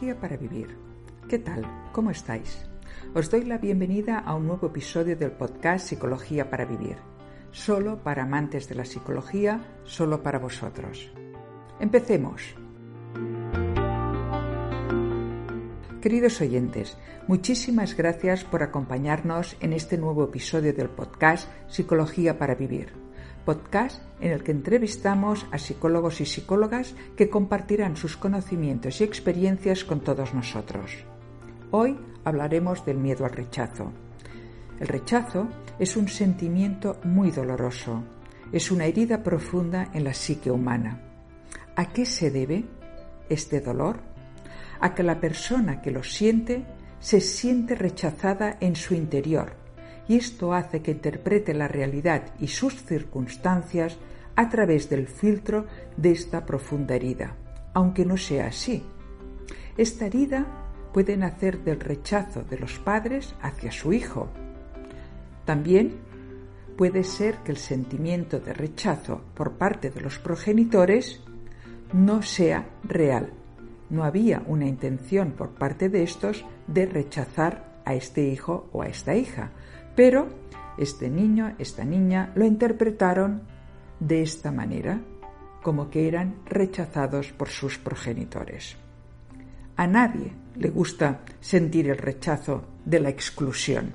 Psicología para Vivir. ¿Qué tal? ¿Cómo estáis? Os doy la bienvenida a un nuevo episodio del podcast Psicología para Vivir. Solo para amantes de la psicología, solo para vosotros. Empecemos. Queridos oyentes, muchísimas gracias por acompañarnos en este nuevo episodio del podcast Psicología para Vivir podcast en el que entrevistamos a psicólogos y psicólogas que compartirán sus conocimientos y experiencias con todos nosotros. Hoy hablaremos del miedo al rechazo. El rechazo es un sentimiento muy doloroso, es una herida profunda en la psique humana. ¿A qué se debe este dolor? A que la persona que lo siente se siente rechazada en su interior y esto hace que interprete la realidad y sus circunstancias a través del filtro de esta profunda herida, aunque no sea así. Esta herida puede nacer del rechazo de los padres hacia su hijo. También puede ser que el sentimiento de rechazo por parte de los progenitores no sea real. No había una intención por parte de estos de rechazar a este hijo o a esta hija, pero este niño, esta niña, lo interpretaron de esta manera, como que eran rechazados por sus progenitores. A nadie le gusta sentir el rechazo de la exclusión.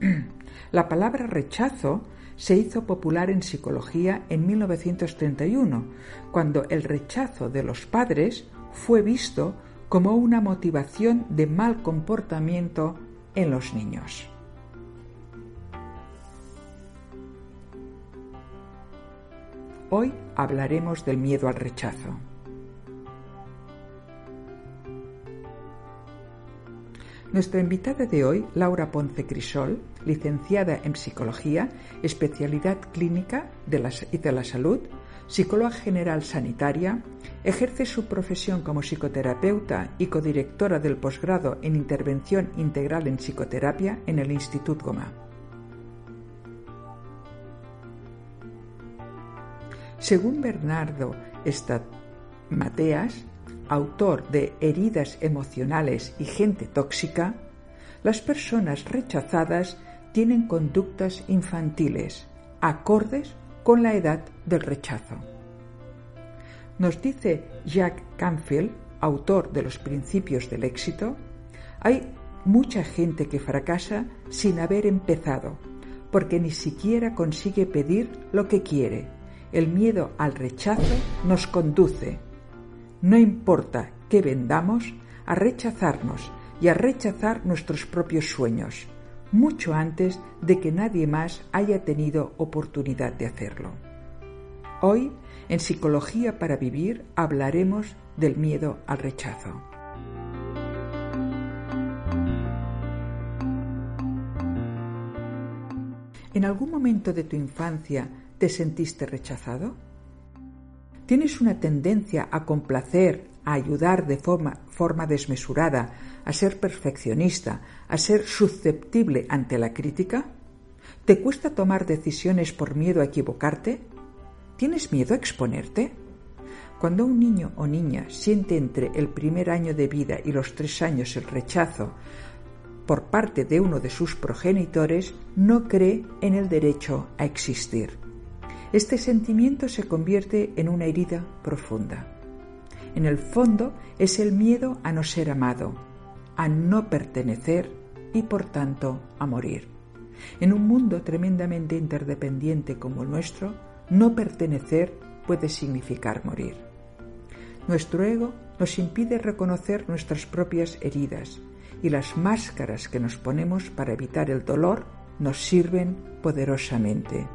La palabra rechazo se hizo popular en psicología en 1931, cuando el rechazo de los padres fue visto como una motivación de mal comportamiento en los niños. Hoy hablaremos del miedo al rechazo. Nuestra invitada de hoy, Laura Ponce Crisol, licenciada en Psicología, especialidad clínica de la, y de la salud, psicóloga general sanitaria, ejerce su profesión como psicoterapeuta y codirectora del posgrado en Intervención Integral en Psicoterapia en el Instituto Goma. Según Bernardo Mateas, autor de Heridas emocionales y gente tóxica, las personas rechazadas tienen conductas infantiles acordes con la edad del rechazo. Nos dice Jack Canfield, autor de Los Principios del Éxito, hay mucha gente que fracasa sin haber empezado, porque ni siquiera consigue pedir lo que quiere el miedo al rechazo nos conduce, no importa qué vendamos, a rechazarnos y a rechazar nuestros propios sueños, mucho antes de que nadie más haya tenido oportunidad de hacerlo. Hoy, en Psicología para Vivir, hablaremos del miedo al rechazo. ¿En algún momento de tu infancia ¿Te sentiste rechazado? ¿Tienes una tendencia a complacer, a ayudar de forma, forma desmesurada, a ser perfeccionista, a ser susceptible ante la crítica? ¿Te cuesta tomar decisiones por miedo a equivocarte? ¿Tienes miedo a exponerte? Cuando un niño o niña siente entre el primer año de vida y los tres años el rechazo por parte de uno de sus progenitores, no cree en el derecho a existir. Este sentimiento se convierte en una herida profunda. En el fondo es el miedo a no ser amado, a no pertenecer y por tanto a morir. En un mundo tremendamente interdependiente como el nuestro, no pertenecer puede significar morir. Nuestro ego nos impide reconocer nuestras propias heridas y las máscaras que nos ponemos para evitar el dolor nos sirven poderosamente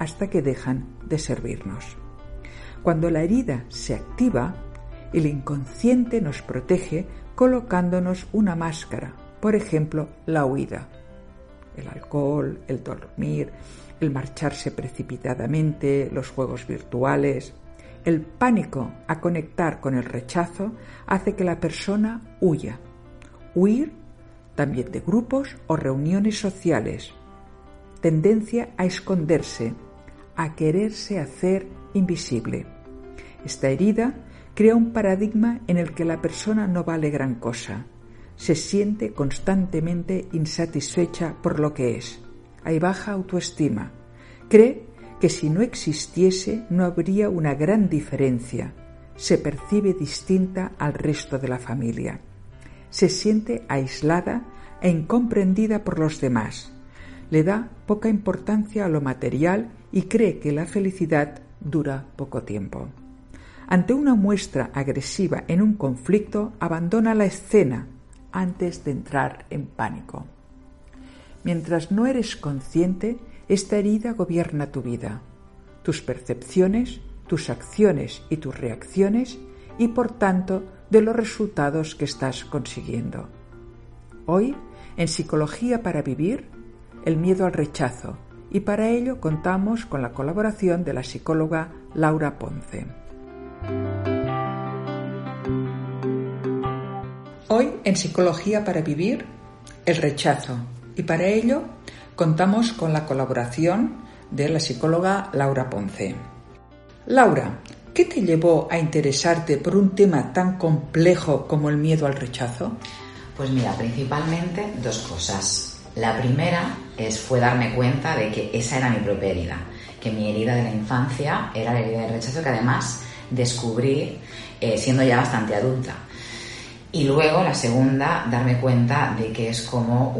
hasta que dejan de servirnos. Cuando la herida se activa, el inconsciente nos protege colocándonos una máscara, por ejemplo, la huida. El alcohol, el dormir, el marcharse precipitadamente, los juegos virtuales. El pánico a conectar con el rechazo hace que la persona huya. Huir también de grupos o reuniones sociales. Tendencia a esconderse, a quererse hacer invisible. Esta herida, crea un paradigma en el que la persona no vale gran cosa. Se siente constantemente insatisfecha por lo que es. Hay baja autoestima. Cree que si no existiese no habría una gran diferencia. Se percibe distinta al resto de la familia. Se siente aislada e incomprendida por los demás. Le da poca importancia a lo material y cree que la felicidad dura poco tiempo. Ante una muestra agresiva en un conflicto, abandona la escena antes de entrar en pánico. Mientras no eres consciente, esta herida gobierna tu vida, tus percepciones, tus acciones y tus reacciones y por tanto de los resultados que estás consiguiendo. Hoy, en Psicología para Vivir, el miedo al rechazo, y para ello contamos con la colaboración de la psicóloga Laura Ponce. Hoy en Psicología para Vivir, el rechazo, y para ello contamos con la colaboración de la psicóloga Laura Ponce. Laura, ¿qué te llevó a interesarte por un tema tan complejo como el miedo al rechazo? Pues mira, principalmente dos cosas. La primera es, fue darme cuenta de que esa era mi propia herida, que mi herida de la infancia era la herida del rechazo que además descubrí eh, siendo ya bastante adulta. Y luego la segunda, darme cuenta de que es como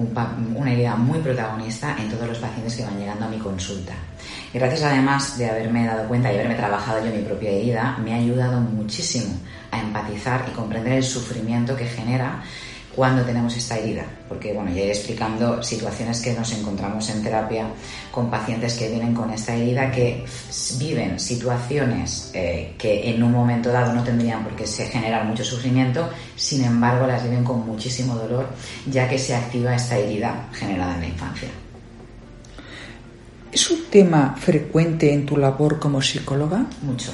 una herida muy protagonista en todos los pacientes que van llegando a mi consulta. Gracias además de haberme dado cuenta y haberme trabajado yo mi propia herida, me ha ayudado muchísimo a empatizar y comprender el sufrimiento que genera cuando tenemos esta herida, porque bueno, ya iré explicando situaciones que nos encontramos en terapia con pacientes que vienen con esta herida, que viven situaciones eh, que en un momento dado no tendrían por qué se generar mucho sufrimiento, sin embargo las viven con muchísimo dolor, ya que se activa esta herida generada en la infancia. ¿Es un tema frecuente en tu labor como psicóloga? Mucho.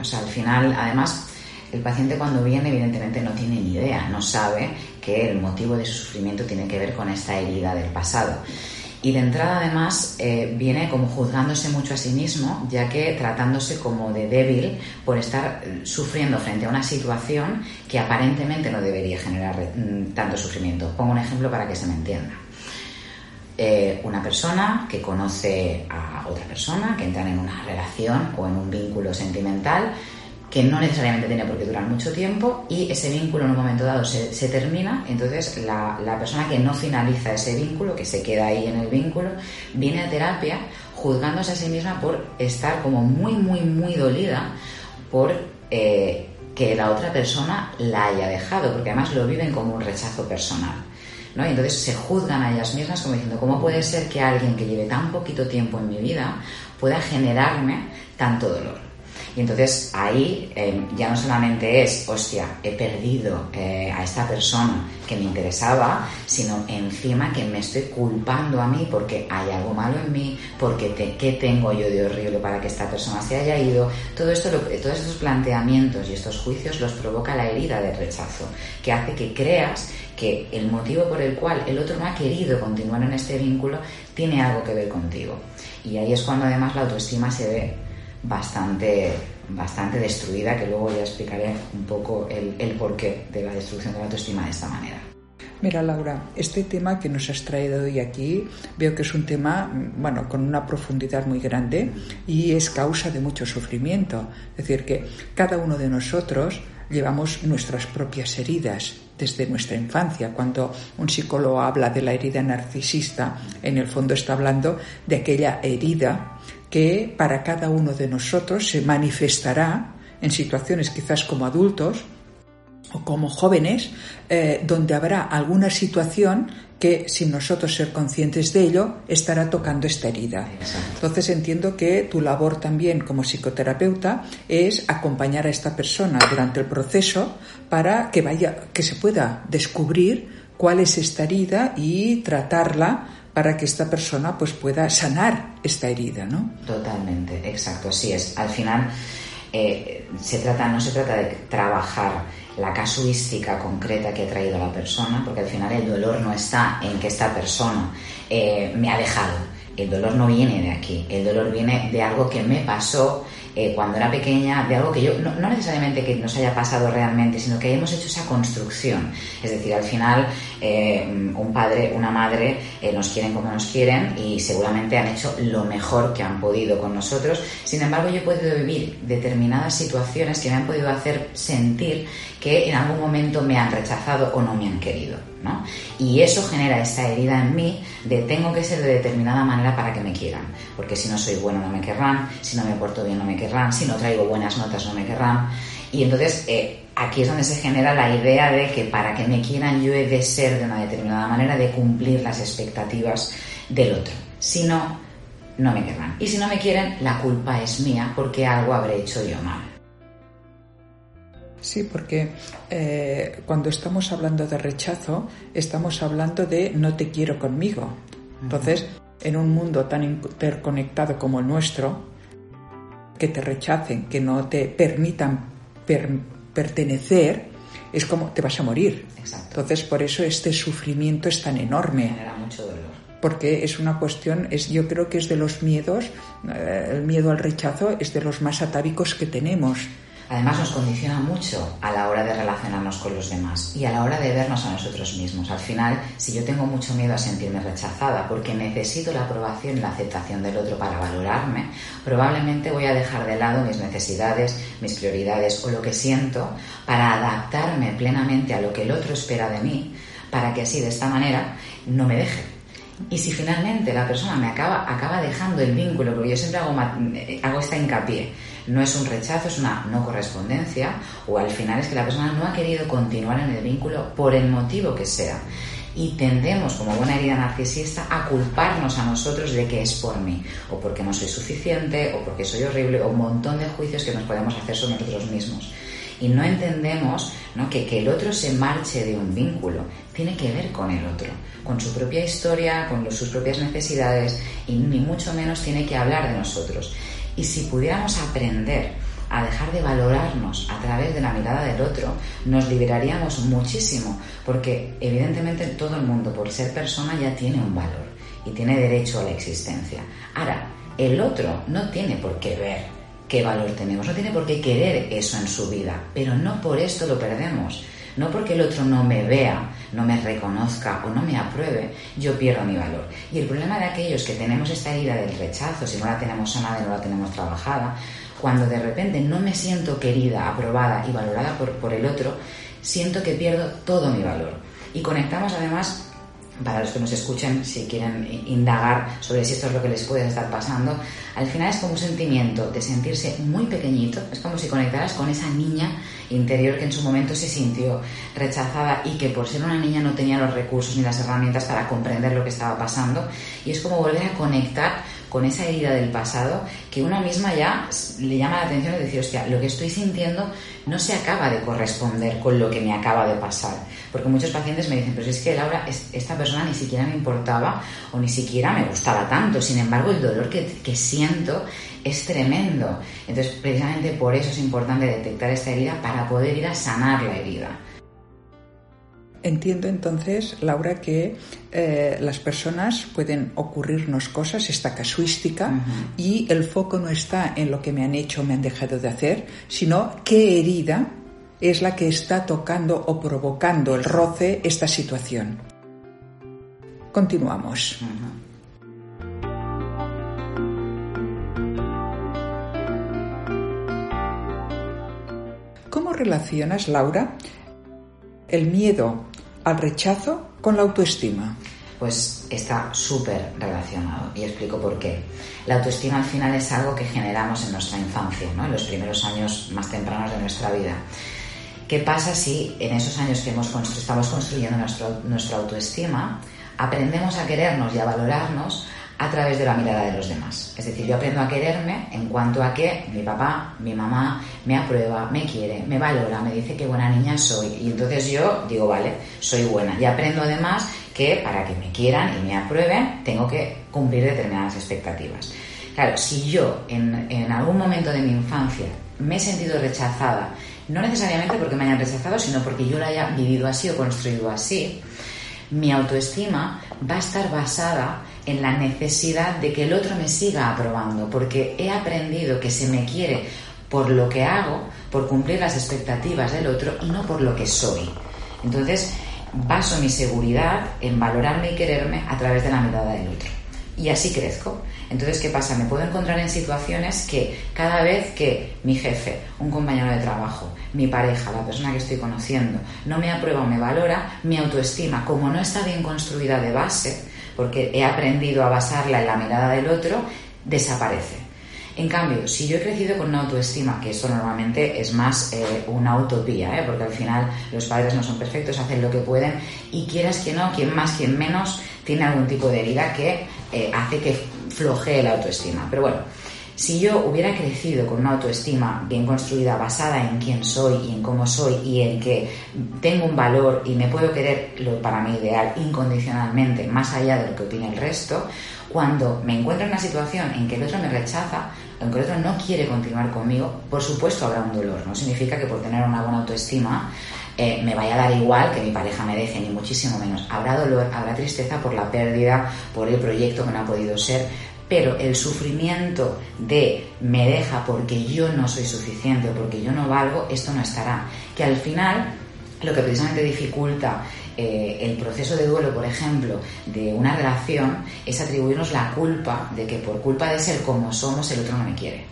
O sea, al final, además, el paciente cuando viene evidentemente no tiene ni idea, no sabe que el motivo de su sufrimiento tiene que ver con esta herida del pasado. Y de entrada además eh, viene como juzgándose mucho a sí mismo, ya que tratándose como de débil por estar eh, sufriendo frente a una situación que aparentemente no debería generar mm, tanto sufrimiento. Pongo un ejemplo para que se me entienda. Eh, una persona que conoce a otra persona, que entran en una relación o en un vínculo sentimental, que no necesariamente tiene por qué durar mucho tiempo y ese vínculo en un momento dado se, termina, entonces la, la, persona que no finaliza ese vínculo, que se queda ahí en el vínculo, viene a terapia juzgándose a sí misma por estar como muy, muy, muy dolida por eh, que la otra persona la haya dejado, porque además lo viven como un rechazo personal. ¿no? Y entonces se juzgan a ellas mismas como diciendo, ¿cómo puede ser que alguien que lleve tan poquito tiempo en mi vida pueda generarme tanto dolor? Y entonces ahí eh, ya no solamente es, hostia, he perdido eh, a esta persona que me interesaba, sino encima que me estoy culpando a mí porque hay algo malo en mí, porque qué tengo yo de horrible para que esta persona se haya ido. Todo esto, todos estos planteamientos y estos juicios los provoca la herida del rechazo, que hace que creas que el motivo por el cual el otro no ha querido continuar en este vínculo tiene algo que ver contigo. Y ahí es cuando además la autoestima se ve bastante, bastante destruida, que luego ya explicaré un poco el, el porqué de la destrucción de la autoestima de esta manera. Mira, Laura, este tema que nos has traído hoy aquí veo que es un tema, bueno, con una profundidad muy grande y es causa de mucho sufrimiento. Es decir, que cada uno de nosotros llevamos nuestras propias heridas desde nuestra infancia. Cuando un psicólogo habla de la herida narcisista, en el fondo está hablando de aquella herida que para cada uno de nosotros se manifestará en situaciones quizás como adultos o como jóvenes, eh, donde habrá alguna situación que sin nosotros ser conscientes de ello estará tocando esta herida. Entonces entiendo que tu labor también como psicoterapeuta es acompañar a esta persona durante el proceso para que vaya que se pueda descubrir cuál es esta herida y tratarla para que esta persona pues pueda sanar esta herida, ¿no? Totalmente, exacto, así es. Al final eh, se trata, no se trata de trabajar la casuística concreta que ha traído la persona, porque al final el dolor no está en que esta persona eh, me ha dejado. El dolor no viene de aquí, el dolor viene de algo que me pasó eh, cuando era pequeña de algo que yo, no, necesariamente que nos haya pasado realmente, sino que hayamos hecho esa construcción. Es decir, al final eh, un padre, una madre eh, nos quieren como nos quieren y seguramente han hecho lo mejor que han podido con nosotros. Sin embargo, yo he podido vivir determinadas situaciones que me han podido hacer sentir que en algún momento me han rechazado o no me han querido. Y eso genera esa herida en mí de tengo que ser de determinada manera para que me quieran, porque si no soy bueno no me querrán, si no me porto bien no me querrán, si no traigo buenas notas no me querrán. Y entonces eh, aquí es donde se genera la idea de que para que me quieran yo he de ser de una determinada manera, de cumplir las expectativas del otro. Si no, no me querrán. Y si no me quieren, la culpa es mía porque algo habré hecho yo mal. Sí, porque eh, cuando estamos hablando de rechazo, estamos hablando de no te quiero conmigo. Entonces, en un mundo tan interconectado como el nuestro, que te rechacen, que no te permitan pertenecer, es como te vas a morir. Entonces, por eso este sufrimiento es tan enorme. Genera mucho dolor. Porque es una cuestión, es, yo creo que es de los miedos, eh, el miedo al rechazo es de los más atávicos que tenemos Además nos condiciona mucho a la hora de relacionarnos con los demás y a la hora de vernos a nosotros mismos. Al final, si yo tengo mucho miedo a sentirme rechazada porque necesito la aprobación y la aceptación del otro para valorarme, probablemente voy a dejar de lado mis necesidades, mis prioridades o lo que siento para adaptarme plenamente a lo que el otro espera de mí, para que así de esta manera no me deje. Y si finalmente la persona me acaba, acaba dejando el vínculo, porque yo siempre hago, hago esta hincapié, no es un rechazo, es una no correspondencia, o al final es que la persona no ha querido continuar en el vínculo por el motivo que sea. Y tendemos, como buena herida narcisista, a culparnos a nosotros de que es por mí, o porque no soy suficiente, o porque soy horrible, o un montón de juicios que nos podemos hacer sobre nosotros mismos. Y no entendemos que que el otro se marche de un vínculo tiene que ver con el otro, con su propia historia, con sus propias necesidades, y ni mucho menos tiene que hablar de nosotros. Y si pudiéramos aprender a dejar de valorarnos a través de la mirada del otro, nos liberaríamos muchísimo, porque evidentemente todo el mundo, por ser persona, ya tiene un valor y tiene derecho a la existencia. Ahora, el otro no tiene por qué ver qué valor tenemos, no tiene por qué querer eso en su vida, pero no por esto lo perdemos. No porque el otro no me vea, no me reconozca o no me apruebe, yo pierdo mi valor. Y el problema de aquellos que tenemos esta herida del rechazo, si no la tenemos sanada y no la tenemos trabajada, cuando de repente no me siento querida, aprobada y valorada por, por el otro, siento que pierdo todo mi valor. Y conectamos además para los que nos escuchen, si quieren indagar sobre si esto es lo que les puede estar pasando, al final es como un sentimiento de sentirse muy pequeñito, es como si conectaras con esa niña interior que en su momento se sintió rechazada y que por ser una niña no tenía los recursos ni las herramientas para comprender lo que estaba pasando, y es como volver a conectar con esa herida del pasado que una misma ya le llama la atención y decir, hostia, lo que estoy sintiendo no se acaba de corresponder con lo que me acaba de pasar. Porque muchos pacientes me dicen, pero es que Laura, esta persona ni siquiera me importaba o ni siquiera me gustaba tanto. Sin embargo, el dolor que, que siento es tremendo. Entonces, precisamente por eso es importante detectar esta herida para poder ir a sanar la herida. Entiendo entonces, Laura, que eh, las personas pueden ocurrirnos cosas, esta casuística, y el foco no está en lo que me han hecho o me han dejado de hacer, sino qué herida es la que está tocando o provocando el roce esta situación. Continuamos. ¿Cómo relacionas, Laura, el miedo al rechazo con la autoestima? Pues está súper relacionado y explico por qué. La autoestima al final es algo que generamos en nuestra infancia, ¿no? en los primeros años más tempranos de nuestra vida. ¿Qué pasa si en esos años que hemos estamos construyendo nuestra autoestima aprendemos a querernos y a valorarnos a través de la mirada de los demás. Es decir, yo aprendo a quererme en cuanto a que mi papá, mi mamá me aprueba, me quiere, me valora, me dice qué buena niña soy. Y entonces yo digo, vale, soy buena. Y aprendo además que para que me quieran y me aprueben, tengo que cumplir determinadas expectativas. Claro, si yo en, algún momento de mi infancia me he sentido rechazada, no necesariamente porque me hayan rechazado, sino porque yo la haya vivido así o construido así, mi autoestima va a estar basada en la necesidad de que el otro me siga aprobando, porque he aprendido que se me quiere por lo que hago, por cumplir las expectativas del otro y no por lo que soy. Entonces, baso mi seguridad en valorarme y quererme a través de la mirada del otro. Y así crezco. Entonces, ¿qué pasa? Me puedo encontrar en situaciones que cada vez que mi jefe, un compañero de trabajo, mi pareja, la persona que estoy conociendo, no me aprueba o me valora, mi autoestima, como no está bien construida de base, porque he aprendido a basarla en la mirada del otro, desaparece. En cambio, si yo he crecido con una autoestima, que esto normalmente es más eh, una utopía, ¿eh? porque al final los padres no son perfectos, hacen lo que pueden y quieras que no, quien más, quien menos, tiene algún tipo de herida que eh, hace que flojee la autoestima. Pero bueno, si yo hubiera crecido con una autoestima bien construida, basada en quién soy y en cómo soy y en que tengo un valor y me puedo querer lo para mí ideal incondicionalmente, más allá de lo que opine el resto, cuando me encuentro en una situación en que el otro me rechaza, en que el otro no quiere continuar conmigo, por supuesto habrá un dolor. No significa que por tener una buena autoestima eh, me vaya a dar igual que mi pareja me deje, ni muchísimo menos. Habrá dolor, habrá tristeza por la pérdida, por el proyecto que no ha podido ser, pero el sufrimiento de me deja porque yo no soy suficiente o porque yo no valgo, esto no estará. Que al final lo que precisamente dificulta eh, el proceso de duelo, por ejemplo, de una relación es atribuirnos la culpa de que por culpa de ser como somos el otro no me quiere.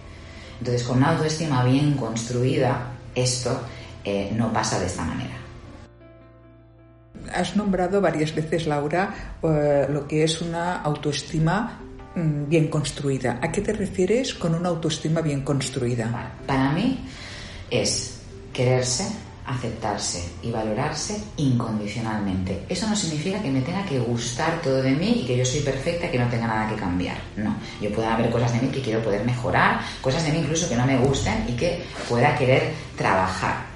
Entonces, con una autoestima bien construida, esto eh, no pasa de esta manera. Has nombrado varias veces, Laura, eh, lo que es una autoestima bien construida. ¿A qué te refieres con una autoestima bien construida? Para mí es quererse, aceptarse y valorarse incondicionalmente. Eso no significa que me tenga que gustar todo de mí y que yo soy perfecta y que no tenga nada que cambiar. No, yo puedo haber cosas de mí que quiero poder mejorar, cosas de mí incluso que no me gusten y que pueda querer trabajar.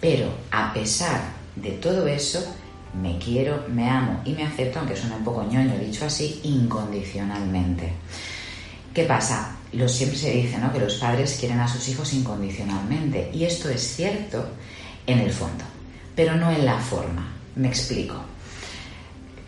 Pero a pesar de todo eso, me quiero, me amo y me acepto, aunque suene un poco ñoño dicho así, incondicionalmente. ¿Qué pasa? Lo, siempre se dice ¿no? que los padres quieren a sus hijos incondicionalmente y esto es cierto en el fondo, pero no en la forma. Me explico.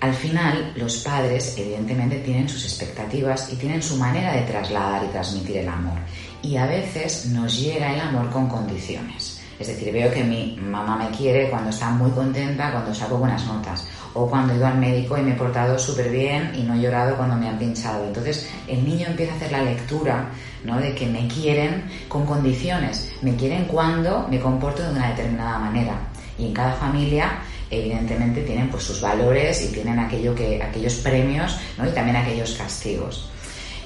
Al final, los padres evidentemente tienen sus expectativas y tienen su manera de trasladar y transmitir el amor. Y a veces nos llega el amor con condiciones. Es decir, veo que mi mamá me quiere cuando está muy contenta, cuando saco buenas notas, o cuando he ido al médico y me he portado súper bien y no he llorado cuando me han pinchado. Entonces el niño empieza a hacer la lectura ¿no? de que me quieren con condiciones, me quieren cuando me comporto de una determinada manera. Y en cada familia evidentemente tienen pues sus valores y tienen aquello que, aquellos premios ¿no? y también aquellos castigos.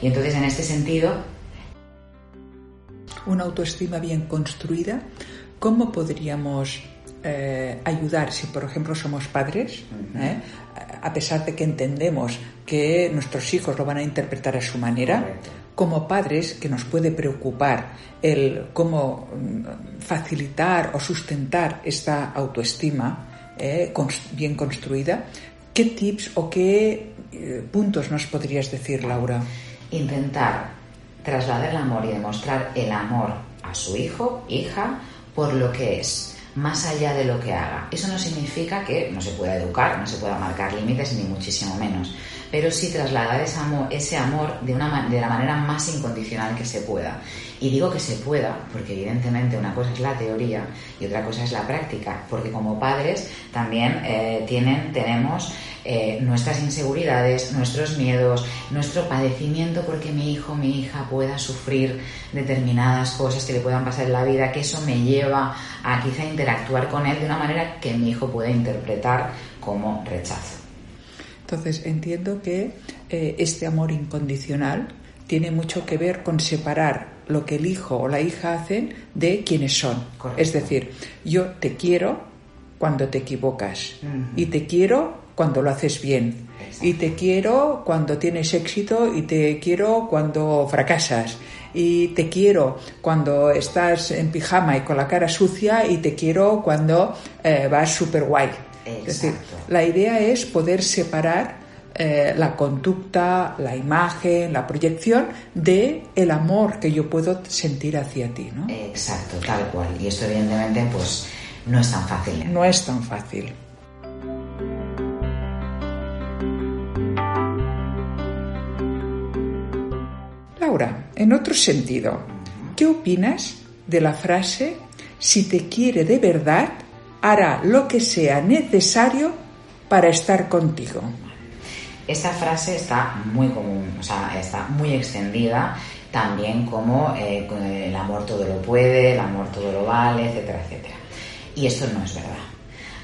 Y entonces en este sentido... Una autoestima bien construida ¿Cómo podríamos eh, ayudar si, por ejemplo, somos padres, eh, a pesar de que entendemos que nuestros hijos lo van a interpretar a su manera? Como padres, que nos puede preocupar el cómo mm, facilitar o sustentar esta autoestima eh, bien construida, ¿qué tips o qué puntos nos podrías decir, Laura? Intentar trasladar el amor y demostrar el amor a su hijo, hija, por lo que es, más allá de lo que haga. Eso no significa que no se pueda educar, no se pueda marcar límites, ni muchísimo menos, pero sí trasladar ese amor, de la manera más incondicional que se pueda. Y digo que se pueda, porque evidentemente una cosa es la teoría y otra cosa es la práctica, porque como padres también eh, tienen, tenemos eh, nuestras inseguridades, nuestros miedos, nuestro padecimiento porque mi hijo, mi hija pueda sufrir determinadas cosas que le puedan pasar en la vida, que eso me lleva a quizá interactuar con él de una manera que mi hijo pueda interpretar como rechazo. Entonces entiendo que eh, este amor incondicional tiene mucho que ver con separar lo que el hijo o la hija hacen de quienes son. Es decir, yo te quiero cuando te equivocas y te quiero cuando lo haces bien. Y te quiero cuando tienes éxito y te quiero cuando fracasas. Y te quiero cuando estás en pijama y con la cara sucia y te quiero cuando eh, vas súper guay. Es decir, la idea es poder separar eh, la conducta, la imagen, la proyección de el amor que yo puedo sentir hacia ti, ¿no? Exacto, tal cual. Y esto evidentemente pues no es tan fácil. No es tan fácil. Laura, en otro sentido, ¿qué opinas de la frase si te quiere de verdad, hará lo que sea necesario para estar contigo? Esta frase está muy común, o sea, está muy extendida también como eh, el amor todo lo puede, el amor todo lo vale, etcétera, etcétera. Y esto no es verdad.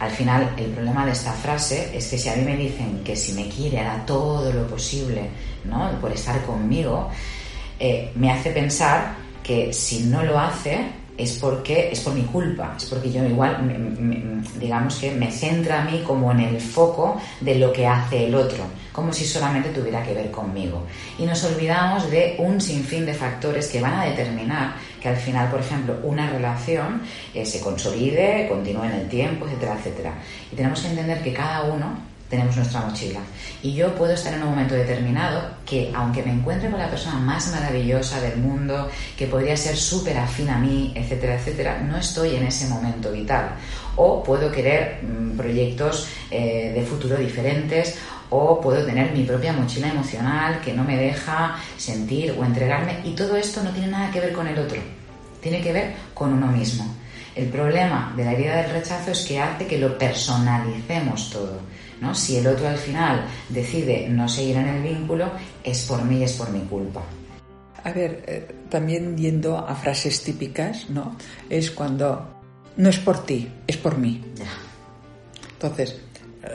Al final, el problema de esta frase es que si a mí me dicen que si me quiere hará todo lo posible ¿no? por estar conmigo, eh, me hace pensar que si no lo hace es porque es por mi culpa, es porque yo igual, digamos que me centra a mí como en el foco de lo que hace el otro, como si solamente tuviera que ver conmigo. Y nos olvidamos de un sinfín de factores que van a determinar que al final, por ejemplo, una relación eh, se consolide, continúe en el tiempo, etcétera, etcétera. Y tenemos que entender que cada uno tenemos nuestra mochila. Y yo puedo estar en un momento determinado que, aunque me encuentre con la persona más maravillosa del mundo, que podría ser súper afín a mí, etcétera, etcétera, no estoy en ese momento vital. O puedo querer mm, proyectos eh, de futuro diferentes, o puedo tener mi propia mochila emocional que no me deja sentir o entregarme. Y todo esto no tiene nada que ver con el otro, tiene que ver con uno mismo. El problema de la herida del rechazo es que hace que lo personalicemos todo ¿no? Si el otro al final decide no seguir en el vínculo, es por mí, es por mi culpa. A ver, eh, también yendo a frases típicas, ¿no? Es cuando no es por ti, es por mí. Entonces,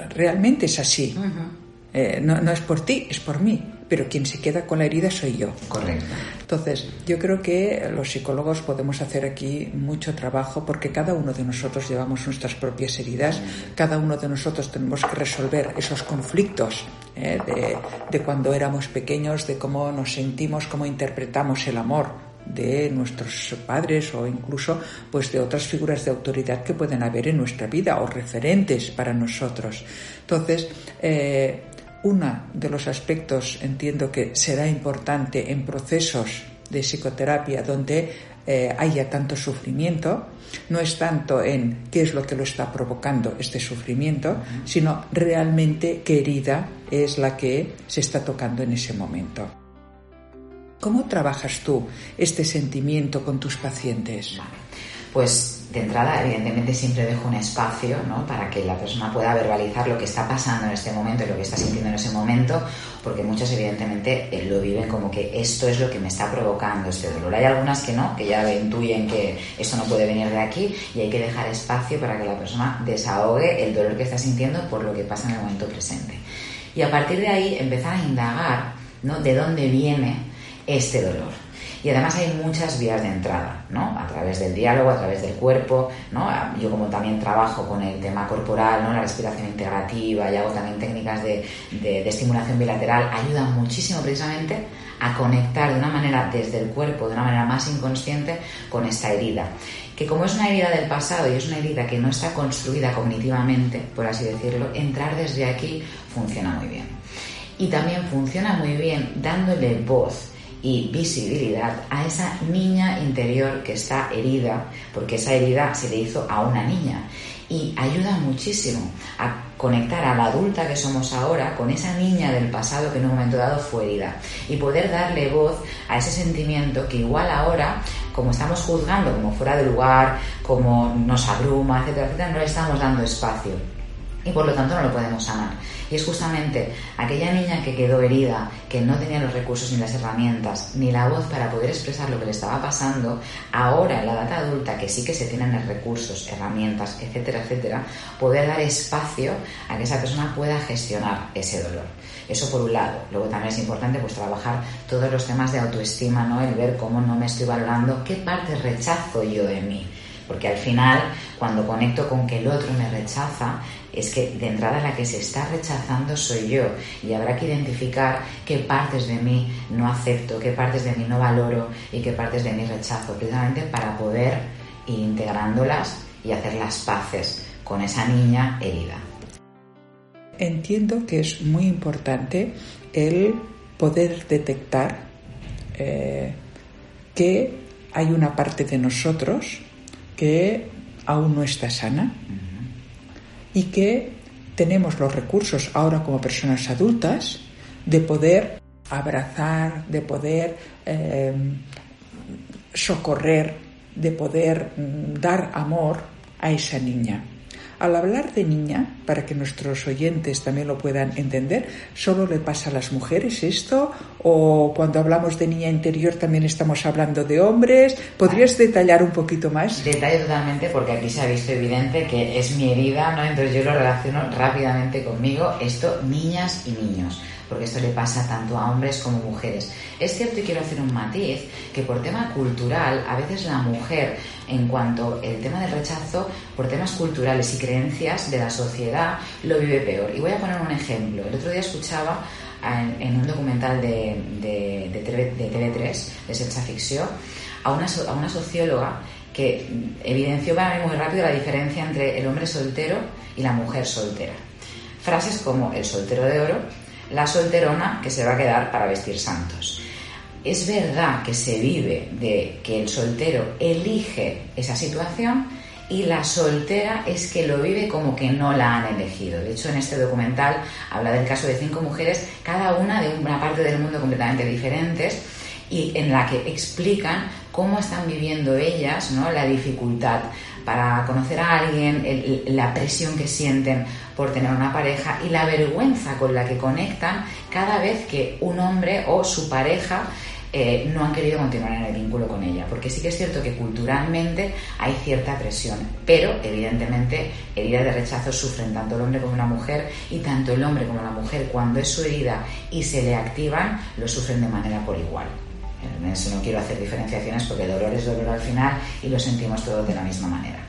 realmente es así. Eh, no, no es por ti, es por mí pero quien se queda con la herida soy yo. Correcto. Entonces, yo creo que los psicólogos podemos hacer aquí mucho trabajo porque cada uno de nosotros llevamos nuestras propias heridas, cada uno de nosotros tenemos que resolver esos conflictos ¿eh? de, de cuando éramos pequeños, de cómo nos sentimos, cómo interpretamos el amor de nuestros padres o incluso pues de otras figuras de autoridad que pueden haber en nuestra vida o referentes para nosotros. Entonces, eh, uno de los aspectos entiendo que será importante en procesos de psicoterapia donde eh, haya tanto sufrimiento, no es tanto en qué es lo que lo está provocando este sufrimiento, sino realmente qué herida es la que se está tocando en ese momento. ¿Cómo trabajas tú este sentimiento con tus pacientes? Pues de entrada, evidentemente, siempre dejo un espacio ¿no? para que la persona pueda verbalizar lo que está pasando en este momento y lo que está sintiendo en ese momento, porque muchas, evidentemente, eh, lo viven como que esto es lo que me está provocando este dolor. Hay algunas que no, que ya intuyen que esto no puede venir de aquí y hay que dejar espacio para que la persona desahogue el dolor que está sintiendo por lo que pasa en el momento presente. Y a partir de ahí empezar a indagar ¿no? de dónde viene este dolor. Y además hay muchas vías de entrada, ¿no? A través del diálogo, a través del cuerpo, ¿no? Yo como también trabajo con el tema corporal, ¿no? La respiración integrativa y hago también técnicas de, de, estimulación bilateral, ayudan muchísimo precisamente a conectar de una manera desde el cuerpo, de una manera más inconsciente, con esta herida que como es una herida del pasado y es una herida que no está construida cognitivamente, por así decirlo, entrar desde aquí funciona muy bien. Y también funciona muy bien dándole voz y visibilidad a esa niña interior que está herida, porque esa herida se le hizo a una niña. Y ayuda muchísimo a conectar a la adulta que somos ahora con esa niña del pasado que en un momento dado fue herida. Y poder darle voz a ese sentimiento que igual ahora, como estamos juzgando como fuera de lugar, como nos abruma, etcétera, etcétera, no le estamos dando espacio. Y por lo tanto no lo podemos sanar. Y es justamente aquella niña que quedó herida, que no tenía los recursos ni las herramientas, ni la voz para poder expresar lo que le estaba pasando, ahora en la edad adulta, que sí que se tienen los recursos, herramientas, etcétera, etcétera, poder dar espacio a que esa persona pueda gestionar ese dolor. Eso por un lado. Luego también es importante pues trabajar todos los temas de autoestima, ¿no? El ver cómo no me estoy valorando, qué parte rechazo yo de mí. Porque al final, cuando conecto con que el otro me rechaza, es que de entrada la que se está rechazando soy yo. Y habrá que identificar qué partes de mí no acepto, qué partes de mí no valoro y qué partes de mí rechazo, precisamente para poder ir integrándolas y hacer las paces con esa niña herida. Entiendo que es muy importante el poder detectar eh, que hay una parte de nosotros que aún no está sana y que tenemos los recursos ahora como personas adultas de poder abrazar, de poder eh, socorrer, de poder mm, dar amor a esa niña. Al hablar de niña, para que nuestros oyentes también lo puedan entender, ¿solo le pasa a las mujeres esto? ¿O cuando hablamos de niña interior también estamos hablando de hombres? ¿Podrías detallar un poquito más? Detalle totalmente porque aquí se ha visto evidente que es mi herida, ¿no? Entonces yo lo relaciono rápidamente conmigo, esto niñas y niños porque esto le pasa tanto a hombres como mujeres. Es cierto y quiero hacer un matiz que por tema cultural, a veces la mujer, en cuanto el tema del rechazo, por temas culturales y creencias de la sociedad, lo vive peor. Y voy a poner un ejemplo. El otro día escuchaba en, un documental de, de, de, TV3, de Sexa Ficción, a una, a una socióloga que evidenció para mí muy rápido la diferencia entre el hombre soltero y la mujer soltera. Frases como el soltero de oro la solterona que se va a quedar para vestir santos. Es verdad que se vive de que el soltero elige esa situación y la soltera es que lo vive como que no la han elegido. De hecho, en este documental habla del caso de cinco mujeres, cada una de una parte del mundo completamente diferentes y en la que explican cómo están viviendo ellas ¿no? la dificultad para conocer a alguien, la presión que sienten por tener una pareja y la vergüenza con la que conectan cada vez que un hombre o su pareja eh, no han querido continuar en el vínculo con ella. Porque sí que es cierto que culturalmente hay cierta presión, pero evidentemente heridas de rechazo sufren tanto el hombre como la mujer y tanto el hombre como la mujer cuando es su herida y se le activan, lo sufren de manera por igual. En eso no quiero hacer diferenciaciones porque dolor es dolor al final y lo sentimos todos de la misma manera.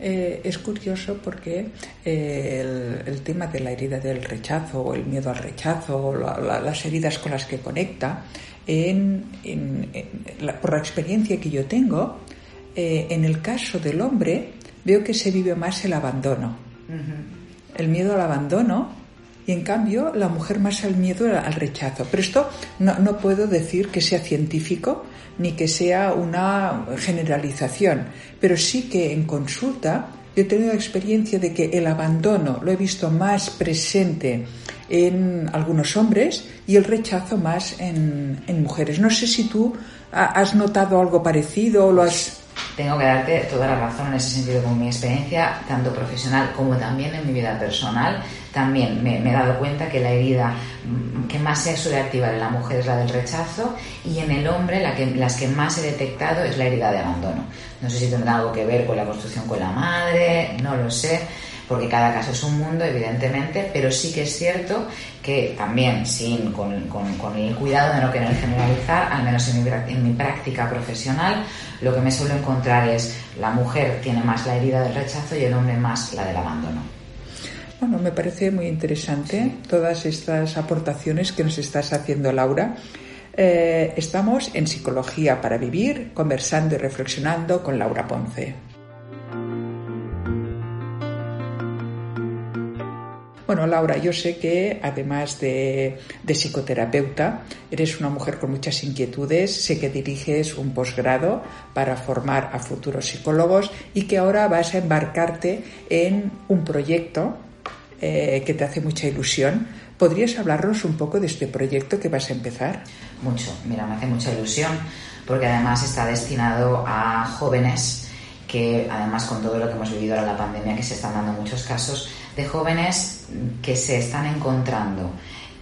Eh, es curioso porque eh, el, tema de la herida del rechazo o el miedo al rechazo o las heridas con las que conecta, por la experiencia que yo tengo, eh, en el caso del hombre veo que se vive más el abandono. El miedo al abandono y en cambio la mujer más al miedo al rechazo. Pero esto no, puedo decir que sea científico ni que sea una generalización, pero sí que en consulta yo he tenido la experiencia de que el abandono lo he visto más presente en algunos hombres y el rechazo más en, en mujeres. No sé si tú has notado algo parecido o lo has tengo que darte toda la razón en ese sentido con mi experiencia, tanto profesional como también en mi vida personal. También me, he dado cuenta que la herida mm, que más se suele activar en la mujer es la del rechazo y en el hombre la que, las que más he detectado es la herida de abandono. No sé si tendrá algo que ver con la construcción con la madre, no lo sé porque cada caso es un mundo, evidentemente, pero sí que es cierto que también, sin, con, el cuidado de no querer generalizar, al menos en mi, en mi práctica profesional, lo que me suelo encontrar es la mujer tiene más la herida del rechazo y el hombre más la del abandono. Bueno, me parece muy interesante todas estas aportaciones que nos estás haciendo, Laura. Eh, estamos en Psicología para Vivir, conversando y reflexionando con Laura Ponce. Bueno, Laura, yo sé que además de, psicoterapeuta, eres una mujer con muchas inquietudes, sé que diriges un posgrado para formar a futuros psicólogos y que ahora vas a embarcarte en un proyecto eh, que te hace mucha ilusión. ¿Podrías hablarnos un poco de este proyecto que vas a empezar? Mucho, mira, me hace mucha ilusión porque además está destinado a jóvenes que además con todo lo que hemos vivido ahora la pandemia, que se están dando muchos casos, de jóvenes que se están encontrando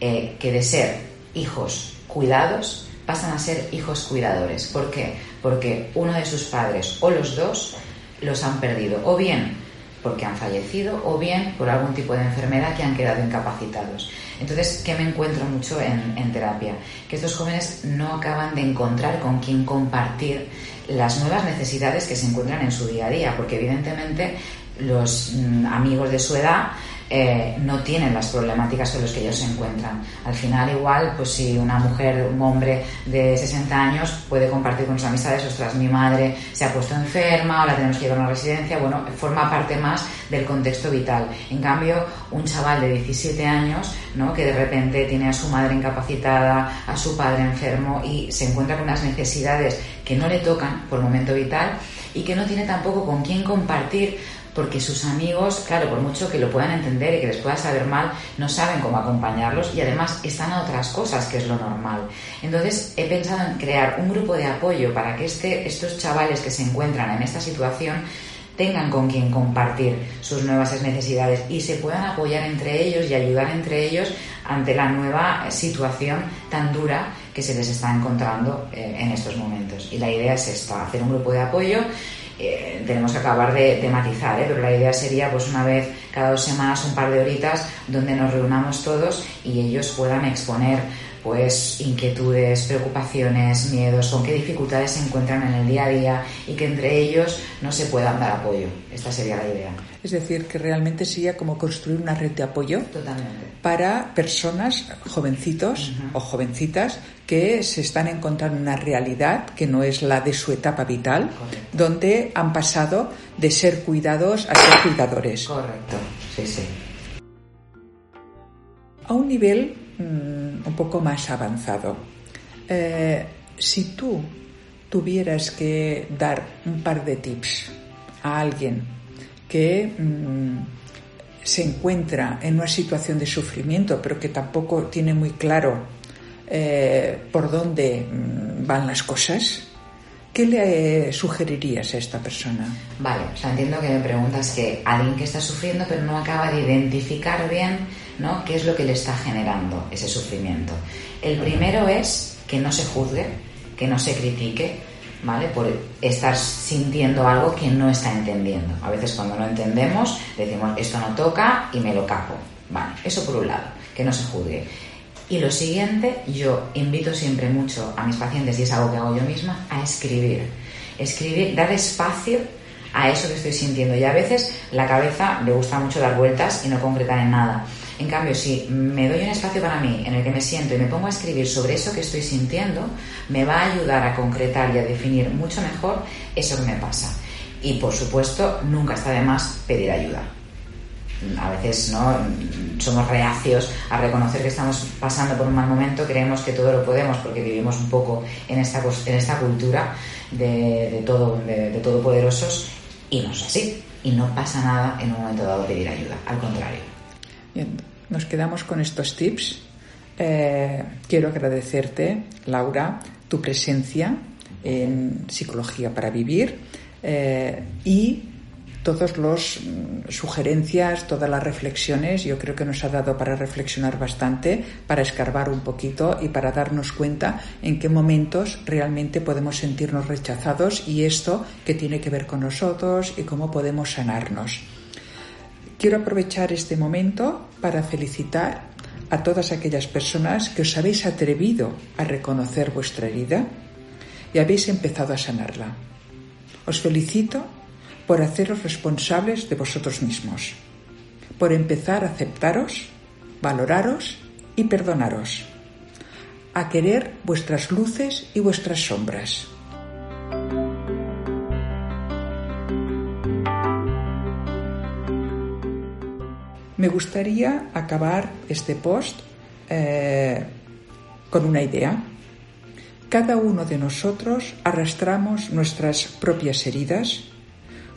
eh, que de ser hijos cuidados pasan a ser hijos cuidadores. ¿Por qué? Porque uno de sus padres o los dos los han perdido, o bien porque han fallecido, o bien por algún tipo de enfermedad que han quedado incapacitados. Entonces, ¿qué me encuentro mucho en, en terapia? Que estos jóvenes no acaban de encontrar con quién compartir las nuevas necesidades que se encuentran en su día a día, porque evidentemente los mm, amigos de su edad eh, no tienen las problemáticas con las que ellos se encuentran. Al final, igual, pues si una mujer, un hombre de 60 años puede compartir con sus amistades, ostras, mi madre se ha puesto enferma o la tenemos que llevar a una residencia, bueno, forma parte más del contexto vital. En cambio, un chaval de 17 años, ¿no? que de repente tiene a su madre incapacitada, a su padre enfermo y se encuentra con unas necesidades que no le tocan por momento vital y que no tiene tampoco con quién compartir porque sus amigos, claro, por mucho que lo puedan entender y que les pueda saber mal, no saben cómo acompañarlos y además están a otras cosas, que es lo normal. Entonces he pensado en crear un grupo de apoyo para que este, estos chavales que se encuentran en esta situación tengan con quien compartir sus nuevas necesidades y se puedan apoyar entre ellos y ayudar entre ellos ante la nueva situación tan dura que se les está encontrando eh, en estos momentos. Y la idea es esta, hacer un grupo de apoyo. Eh, tenemos que acabar de, matizar, ¿eh? pero la idea sería pues una vez cada dos semanas, un par de horitas, donde nos reunamos todos y ellos puedan exponer pues inquietudes, preocupaciones, miedos, con qué dificultades se encuentran en el día a día y que entre ellos no se puedan dar apoyo. Esta sería la idea. Es decir, que realmente sería como construir una red de apoyo para personas, jovencitos o jovencitas, que se están encontrando en una realidad que no es la de su etapa vital, donde han pasado de ser cuidados a ser cuidadores. Correcto, sí, sí. A un nivel mm, un poco más avanzado, eh, si tú tuvieras que dar un par de tips a alguien que mm, se encuentra en una situación de sufrimiento, pero que tampoco tiene muy claro eh, por dónde mm, van las cosas, ¿Qué le sugerirías a esta persona? Vale, o entiendo que me preguntas que alguien que está sufriendo pero no acaba de identificar bien ¿no? qué es lo que le está generando ese sufrimiento. El primero es que no se juzgue, que no se critique, ¿vale? Por estar sintiendo algo que no está entendiendo. A veces cuando no entendemos decimos esto no toca y me lo capo. Vale, eso por un lado, que no se juzgue. Y lo siguiente, yo invito siempre mucho a mis pacientes, y es algo que hago yo misma, a escribir. Escribir, dar espacio a eso que estoy sintiendo. Y a veces la cabeza le gusta mucho dar vueltas y no concretar en nada. En cambio, si me doy un espacio para mí en el que me siento y me pongo a escribir sobre eso que estoy sintiendo, me va a ayudar a concretar y a definir mucho mejor eso que me pasa. Y por supuesto, nunca está de más pedir ayuda a veces no somos reacios a reconocer que estamos pasando por un mal momento, creemos que todo lo podemos porque vivimos un poco en esta, en esta cultura de, todo, de, todopoderosos y no es así. Y no pasa nada en un momento dado pedir ayuda, al contrario. Bien, nos quedamos con estos tips. Eh, quiero agradecerte, Laura, tu presencia en Psicología para Vivir eh, y todas las mm, sugerencias, todas las reflexiones, yo creo que nos ha dado para reflexionar bastante, para escarbar un poquito y para darnos cuenta en qué momentos realmente podemos sentirnos rechazados y esto que tiene que ver con nosotros y cómo podemos sanarnos. Quiero aprovechar este momento para felicitar a todas aquellas personas que os habéis atrevido a reconocer vuestra herida y habéis empezado a sanarla. Os felicito por haceros responsables de vosotros mismos, por empezar a aceptaros, valoraros y perdonaros, a querer vuestras luces y vuestras sombras. Me gustaría acabar este post eh, con una idea. Cada uno de nosotros arrastramos nuestras propias heridas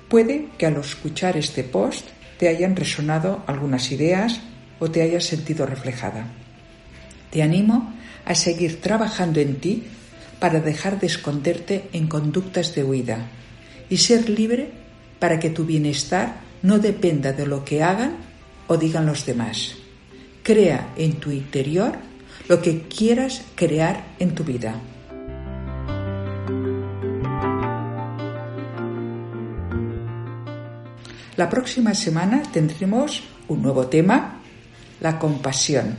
Puede que al escuchar este post te hayan resonado algunas ideas o te hayas sentido reflejada. Te animo a seguir trabajando en ti para dejar de esconderte en conductas de huida y ser libre para que tu bienestar no dependa de lo que hagan o digan los demás. Crea en tu interior lo que quieras crear en tu vida. La próxima semana tendremos un nuevo tema, la compasión.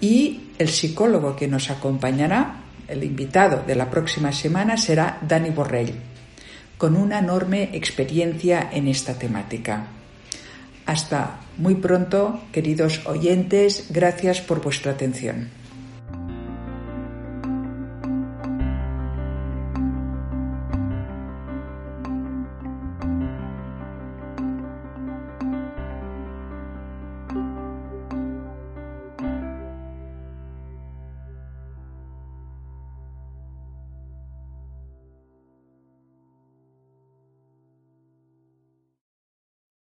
Y el psicólogo que nos acompañará, el invitado de la próxima semana, será Dani Borrell, con una enorme experiencia en esta temática. Hasta muy pronto, queridos oyentes, gracias por vuestra atención.